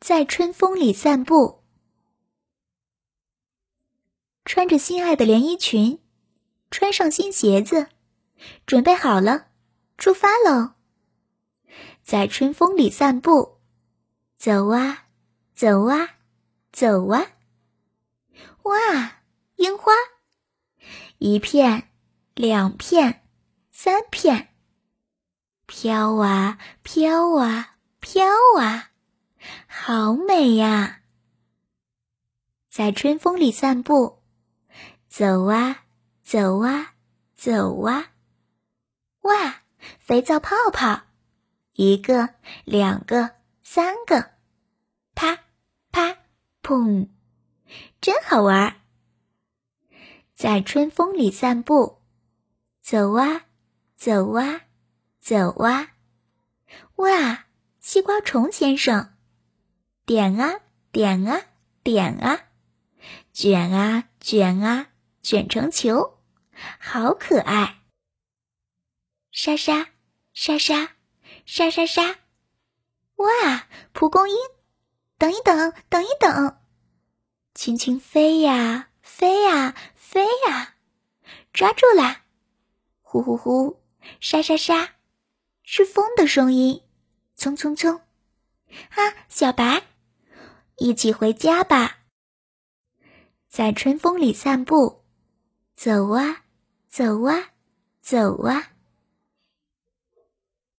在春风里散步，穿着心爱的连衣裙，穿上新鞋子，准备好了，出发喽！在春风里散步，走啊，走啊，走啊！哇，樱花，一片，两片，三片，飘啊，飘啊，飘啊！好美呀！在春风里散步，走啊走啊走啊！哇，肥皂泡泡，一个两个三个，啪啪砰，真好玩儿！在春风里散步，走啊走啊走啊！哇，西瓜虫先生。点啊点啊点啊，卷啊卷啊卷成球，好可爱！沙沙沙沙沙沙沙，哇！蒲公英，等一等，等一等，轻轻飞呀飞呀飞呀，抓住啦！呼呼呼，沙沙沙，是风的声音，匆匆匆，啊，小白。一起回家吧，在春风里散步，走啊，走啊，走啊。